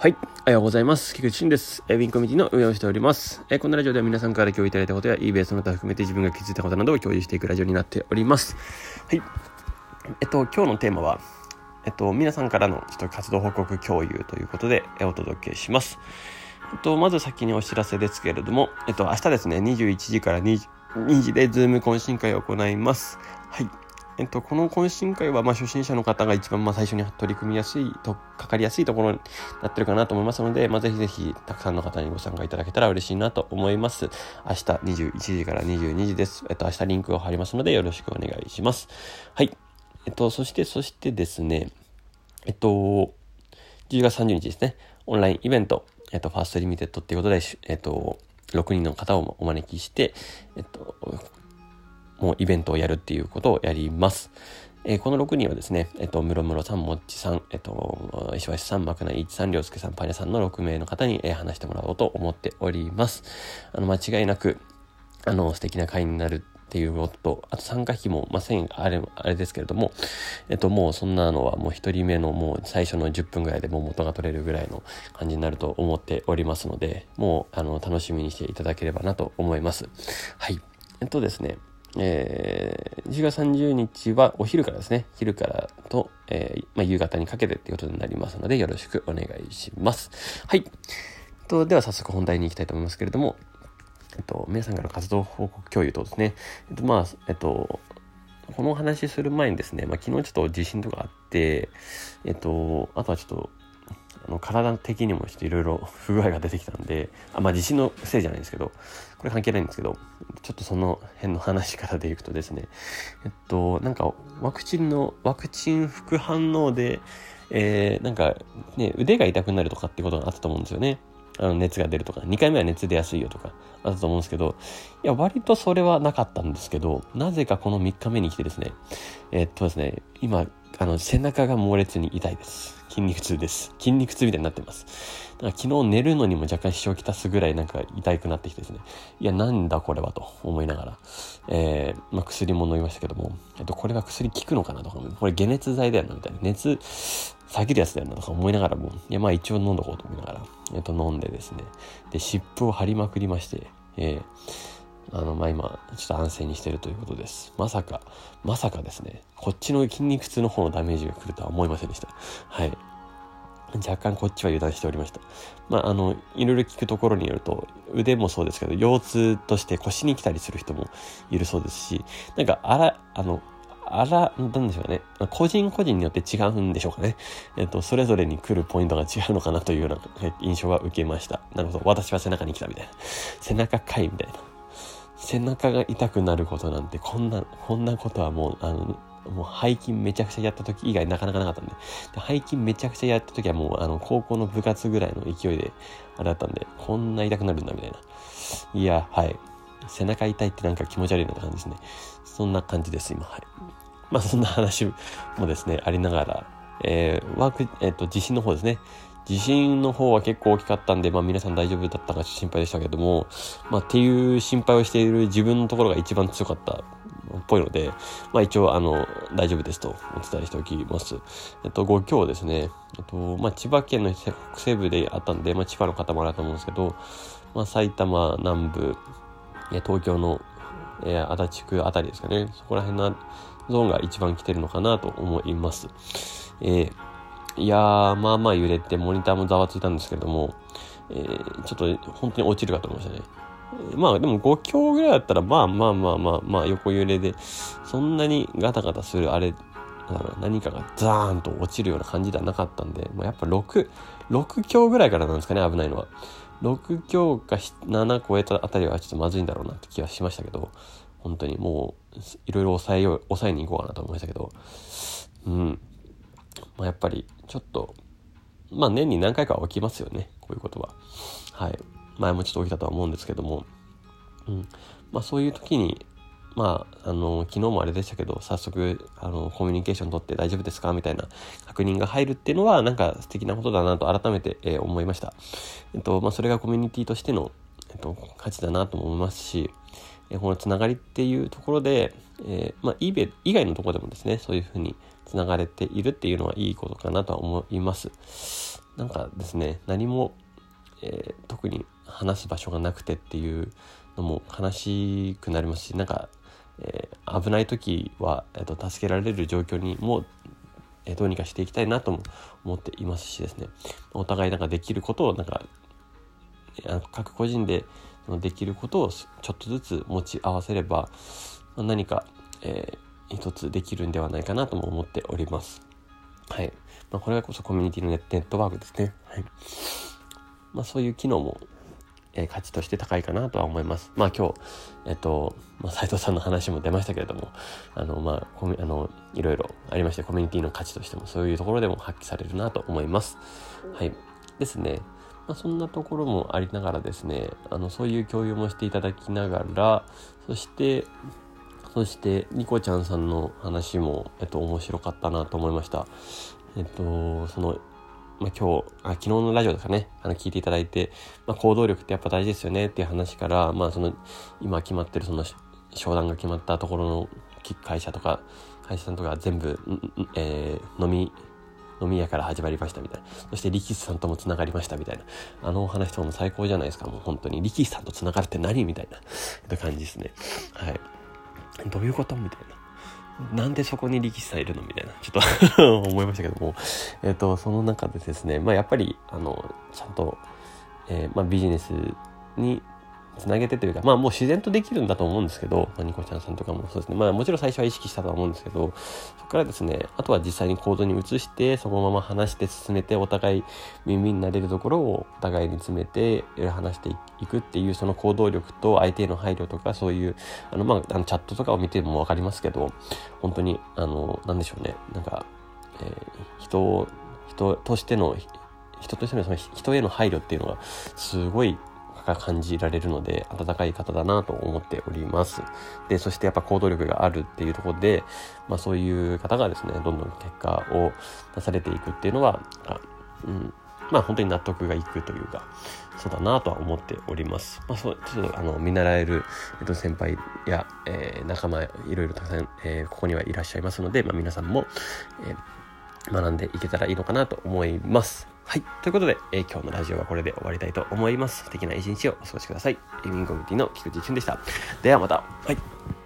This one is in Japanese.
はい。おはようございます。菊池俊です。えウィンコミュニティの運営をしております。えこのラジオでは皆さんから共有いただいたことや eBay その他含めて自分が気づいたことなどを共有していくラジオになっております。はい。えっと、今日のテーマは、えっと、皆さんからのちょっと活動報告共有ということで、えお届けします。えっと、まず先にお知らせですけれども、えっと、明日ですね、21時から 2, 2時でズーム懇親会を行います。はい。えっと、この懇親会は、まあ、初心者の方が一番、まあ、最初に取り組みやすいと、かかりやすいところになってるかなと思いますので、まあ、ぜひぜひ、たくさんの方にご参加いただけたら嬉しいなと思います。明日21時から22時です。えっと、明日リンクを貼りますので、よろしくお願いします。はい。えっと、そして、そしてですね、えっと、10月30日ですね、オンラインイベント、えっと、 first limited っていうことで、えっと、6人の方をお招きして、えっと、もうイベントをやるっていうことをやります。えー、この6人はですね、えっと、ムロムロさん、もっちさん、えっと、石橋さん、まくない一さん、りょうすけさん、パニャさんの6名の方に、え、話してもらおうと思っております。あの、間違いなく、あの、素敵な会になるっていうことと、あと参加費も、まあ、1000円、あれ、あれですけれども、えっと、もうそんなのはもう一人目のもう最初の10分ぐらいでもう元が取れるぐらいの感じになると思っておりますので、もう、あの、楽しみにしていただければなと思います。はい。えっとですね、えー、10月30日はお昼からですね、昼からと、えー、まあ、夕方にかけてっていうことになりますので、よろしくお願いします。はい。とでは早速本題に行きたいと思いますけれども、えっと、皆さんからの活動報告共有とですね、えっと、まあ、えっと、このお話する前にですね、まあ、昨日ちょっと地震とかあって、えっと、あとはちょっと、あの体的にもちょっといろいろ不具合が出てきたんで、あまあ地震のせいじゃないんですけど、これ関係ないんですけど、ちょっとその辺の話からでいくとですね、えっと、なんかワクチンの、ワクチン副反応で、えー、なんかね、腕が痛くなるとかってことがあったと思うんですよね。あの熱が出るとか、2回目は熱出やすいよとか、あったと思うんですけど、いや、割とそれはなかったんですけど、なぜかこの3日目に来てですね、え、っとですね、今、あの、背中が猛烈に痛いです。筋肉痛です。筋肉痛みたいになってます。だから昨日寝るのにも若干支障をきたすぐらいなんか痛くなってきてですね。いや、なんだこれはと思いながら、えー、まあ、薬も飲みましたけども、えっと、これが薬効くのかなとか、これ解熱剤だよなみたいな、熱下げるやつだよなとか思いながらも、いや、まあ一応飲んどこうと思いながら、えっと、飲んでですね。で、湿布を貼りまくりまして、えー、あの、まあ、今、ちょっと安静にしてるということです。まさか、まさかですね、こっちの筋肉痛の方のダメージが来るとは思いませんでした。はい。若干こっちは油断しておりました。まあ、あの、いろいろ聞くところによると、腕もそうですけど、腰痛として腰に来たりする人もいるそうですし、なんか、あら、あの、あら、なんでしょうね。個人個人によって違うんでしょうかね。えっと、それぞれに来るポイントが違うのかなというような印象は受けました。なるほど。私は背中に来たみたいな。背中かいみたいな。背中が痛くなることなんて、こんな、こんなことはもう、あの、もう背筋めちゃくちゃやった時以外なかなかなかったんで。で背筋めちゃくちゃやった時はもう、あの、高校の部活ぐらいの勢いで、あれだったんで、こんな痛くなるんだみたいな。いや、はい。背中痛いってなんか気持ち悪いなって感じですね。そんな感じです、今。はい。まあそんな話もですね、ありながら、えー、ワーク、えっ、ー、と、地震の方ですね。地震の方は結構大きかったんで、まあ皆さん大丈夫だったか心配でしたけども、まあっていう心配をしている自分のところが一番強かったっぽいので、まあ一応あの、大丈夫ですとお伝えしておきます。えっと、ご今日ですね、えっと、まあ千葉県の北西部であったんで、まあ千葉の方もあると思うんですけど、まあ埼玉南部、東京の、えー、足立区あたりですかね、そこら辺のゾーンが一番来てるのかなと思います。えー、いやー、まあまあ揺れて、モニターもざわついたんですけども、えー、ちょっと本当に落ちるかと思いましたね。まあでも5強ぐらいだったら、まあまあまあまあまあ横揺れで、そんなにガタガタするあれ、何かがザーンと落ちるような感じではなかったんで、まあ、やっぱ6、6強ぐらいからなんですかね、危ないのは。6強か7超えたあたりはちょっとまずいんだろうなって気はしましたけど、本当にもう、いろいろ抑えよう、抑えに行こうかなと思いましたけど、うん。まあ、やっぱり、ちょっと、まあ、年に何回かは起きますよね、こういうことは。はい。前もちょっと起きたとは思うんですけども、うん。まあ、そういう時に、まあ、あの、昨日もあれでしたけど、早速、あの、コミュニケーション取って大丈夫ですかみたいな確認が入るっていうのは、なんか素敵なことだなと改めて、えー、思いました。えっと、まあ、それがコミュニティとしての、えっと、価値だなと思いますし、えこのつながりっていうところで、えー、まあ、eBay 以外のところでもですね、そういうふうにつながれているっていうのはいいことかなとは思います。なんかですね何も、えー、特に話す場所がなくてっていうのも悲しくなりますしなんか、えー、危ない時は、えーと、助けられる状況にもえどうにかしていきたいなとも思っていますしですねお互いなんかできることをなんか各個人でできることをちょっとずつ持ち合わせれば何か、えー、一つできるんではないかなとも思っております。はい。まあ、これがこそコミュニティのネットワークですね。はい。まあ、そういう機能も、えー、価値として高いかなとは思います。まあ、今日、えっ、と、まあ、斉藤さんの話も出ましたけれども、あの、まあ、コミあの、いろいろありまして、コミュニティの価値としても、そういうところでも発揮されるなと思います。はい。ですね。まあ、そんなところもありながらですね、あの、そういう共有もしていただきながら、そして、そして、ニコちゃんさんの話も、えっと、面白かったなと思いました。えっと、その、まあ、今日あ、昨日のラジオですかね、あの、聞いていただいて、まあ、行動力ってやっぱ大事ですよねっていう話から、まあ、その、今決まってるその、商談が決まったところの会社とか、会社さんとか全部、えー、飲み、飲み屋から始まりましたみたいな。そして力士さんとも繋がりましたみたいな。あのお話とも最高じゃないですか。もう本当に。力士さんと繋がるって何みたいな感じですね。はい。どういうこと？みたいな。なんでそこに力士さんいるの？みたいな。ちょっと 思いましたけども。えっ、ー、と、その中でですね、まあやっぱり、あの、ちゃんと、えー、まあビジネスにつなげてというか、まあもう自然とできるんだと思うんですけど、まあ、ニコちゃんさんとかもそうですね。まあもちろん最初は意識したとは思うんですけど、そこからですね、あとは実際に行動に移して、そのまま話して進めて、お互い耳になれるところをお互いに詰めて、話していくっていう、その行動力と相手への配慮とか、そういう、あの、まあ、あのチャットとかを見てもわかりますけど、本当に、あの、なんでしょうね。なんか、えー、人、人としての、人としてのその人への配慮っていうのがすごいが感じられるので、温かい方だなと思っております。で、そしてやっぱ行動力があるっていうところで、まあそういう方がですね、どんどん結果を出されていくっていうのはあ、うん、まあ本当に納得がいくというか、そうだなとは思っております。まあそう、ちょっとあの、見習える、えっと、先輩や、えー、仲間、いろいろたくさん、えー、ここにはいらっしゃいますので、まあ皆さんも、えー、学んでいけたらいいのかなと思います。はい。ということで、えー、今日のラジオはこれで終わりたいと思います。素敵な一日をお過ごしください。エミンコミュニティの菊池俊でした。ではまた。はい。